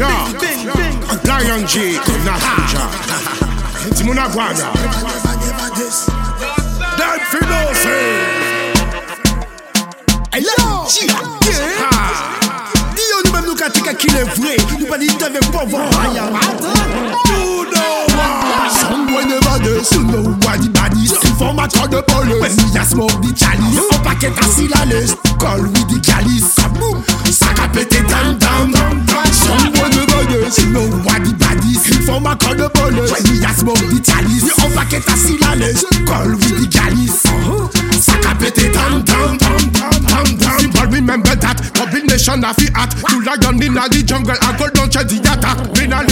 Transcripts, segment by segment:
Lion G, Nahaja. Timuna Guana. Dead Finose. Hey yo, yeah. Dis nous même nous qu'à tika qui est vrai. Nous pas dit t'avais pas voir rien. You know what? Someone never does, you know what the body is. Informateur de police? When we a smoke the chalice. Un paquet assis la liste. Call with the calice. Kaboom. Sac à péter tam tam. Someone does, you know what the body is. Informateur de police. When we a smoke the chalice. Un paquet assis la liste. Call with the. Sac à péter tam tam tam tam tam tam. Remember that combination of the hat To lion in the jungle I go down to the not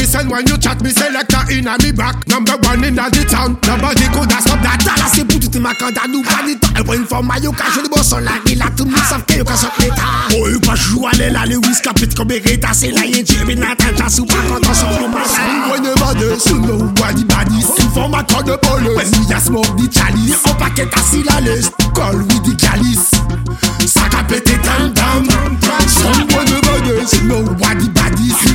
listen when you chat Me selector in a me back. Number one in the town. Nobody could have stop that. Là c'est pour tout tes macanda nous pas du temps Elle prend une forme maillot cache le boss en la Il a tout le monde savent qu'il y a qu'un seul l'état Oh il pas jouer aller là le whisk capite comme Beretta C'est là y'a mais n'attend pas sous pas on sort le matin Someone never does you know what the body is Informateur de police. When we a smoke the chalice Un paquet assis la liste Call with the calice Sac à péter tam tam Someone never does you know what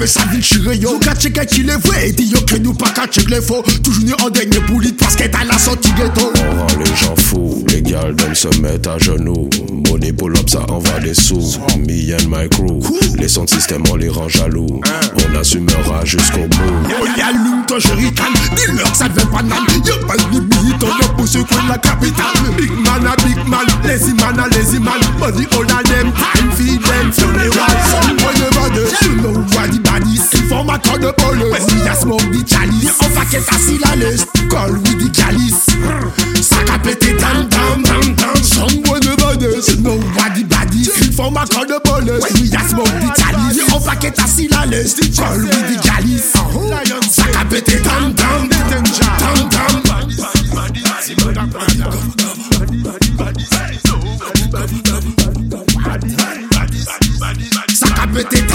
poupées ça vient chirer yo Qu'à checker qui les vrai. Et dit yo que nous pas qu'à checker les faux. Toujours ni en dernier boulit qu'elle à la sortie ghetto. On rend les gens fous, les gars d'elles se mettent à genoux. Money pull up, ça envoie des sous. Me and my crew, les sons de système, on les rend jaloux. On assumera jusqu'au bout. Yo allume ton jerrycan Dis-leur que ça devient banal Yo pas de On a poussé coin la capitale. Big man a big man. Lazy man a lazy man Body all of them Time feed them Funeral Someone never does You know what the body is Informateur de police When we a smoke the chalice. On paquet assis la liste Call with the calice Sac à péter tam tam tam tam Someone never does You know what the body is Informateur de police When we a smoke the chalice. On paquet assis la liste Call with the calice Sac à péter tam tam tam tam Sac à péter tam tam tam tam